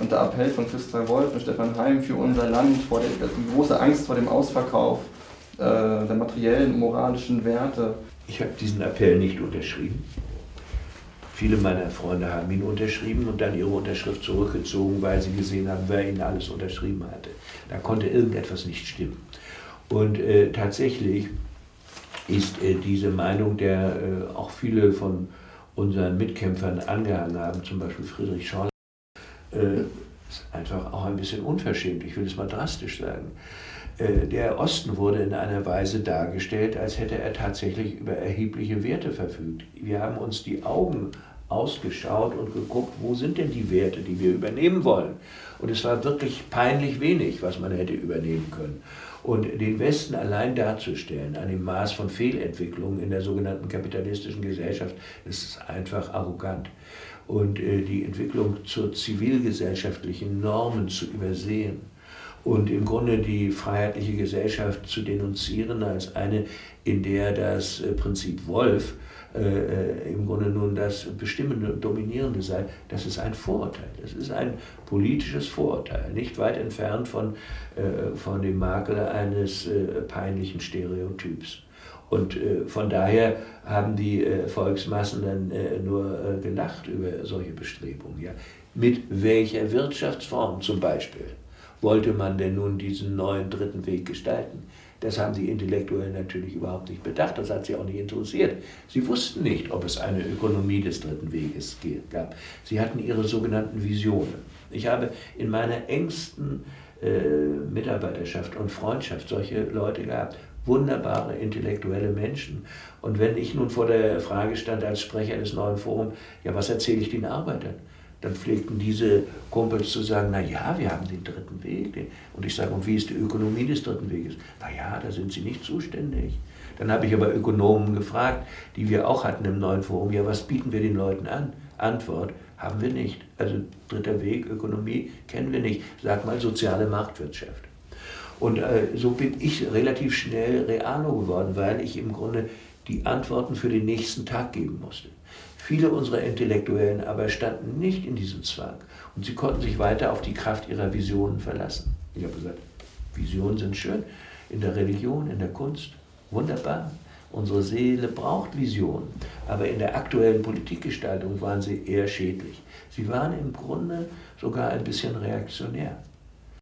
Und der Appell von Christa Wolf und Stefan Heim für unser Land, vor der, die große Angst vor dem Ausverkauf äh, der materiellen, moralischen Werte. Ich habe diesen Appell nicht unterschrieben. Viele meiner Freunde haben ihn unterschrieben und dann ihre Unterschrift zurückgezogen, weil sie gesehen haben, wer ihn alles unterschrieben hatte. Da konnte irgendetwas nicht stimmen. Und äh, tatsächlich ist äh, diese Meinung, der äh, auch viele von unseren Mitkämpfern angehangen haben, zum Beispiel Friedrich Scholl, äh, ist einfach auch ein bisschen unverschämt, ich will es mal drastisch sagen. Äh, der Osten wurde in einer Weise dargestellt, als hätte er tatsächlich über erhebliche Werte verfügt. Wir haben uns die Augen ausgeschaut und geguckt, wo sind denn die Werte, die wir übernehmen wollen. Und es war wirklich peinlich wenig, was man hätte übernehmen können. Und den Westen allein darzustellen, an dem Maß von Fehlentwicklungen in der sogenannten kapitalistischen Gesellschaft, ist einfach arrogant. Und äh, die Entwicklung zur zivilgesellschaftlichen Normen zu übersehen und im Grunde die freiheitliche Gesellschaft zu denunzieren als eine, in der das äh, Prinzip Wolf äh, äh, im Grunde nun das Bestimmende und Dominierende sei, das ist ein Vorurteil. Das ist ein politisches Vorurteil, nicht weit entfernt von, äh, von dem Makel eines äh, peinlichen Stereotyps. Und äh, von daher haben die Volksmassen dann nur gelacht über solche Bestrebungen. Ja. Mit welcher Wirtschaftsform zum Beispiel wollte man denn nun diesen neuen dritten Weg gestalten? Das haben die Intellektuellen natürlich überhaupt nicht bedacht, das hat sie auch nicht interessiert. Sie wussten nicht, ob es eine Ökonomie des dritten Weges gab. Sie hatten ihre sogenannten Visionen. Ich habe in meiner engsten äh, Mitarbeiterschaft und Freundschaft solche Leute gehabt, wunderbare intellektuelle Menschen. Und wenn ich nun vor der Frage stand als Sprecher des neuen Forums, ja, was erzähle ich den Arbeitern? Dann pflegten diese Kumpels zu sagen, na ja, wir haben den dritten Weg. Und ich sage, und wie ist die Ökonomie des dritten Weges? Na ja, da sind sie nicht zuständig. Dann habe ich aber Ökonomen gefragt, die wir auch hatten im neuen Forum, ja, was bieten wir den Leuten an? Antwort, haben wir nicht. Also dritter Weg, Ökonomie kennen wir nicht. Sag mal soziale Marktwirtschaft. Und äh, so bin ich relativ schnell Realo geworden, weil ich im Grunde die Antworten für den nächsten Tag geben musste. Viele unserer Intellektuellen aber standen nicht in diesem Zwang und sie konnten sich weiter auf die Kraft ihrer Visionen verlassen. Ich habe gesagt, Visionen sind schön, in der Religion, in der Kunst, wunderbar. Unsere Seele braucht Visionen, aber in der aktuellen Politikgestaltung waren sie eher schädlich. Sie waren im Grunde sogar ein bisschen reaktionär.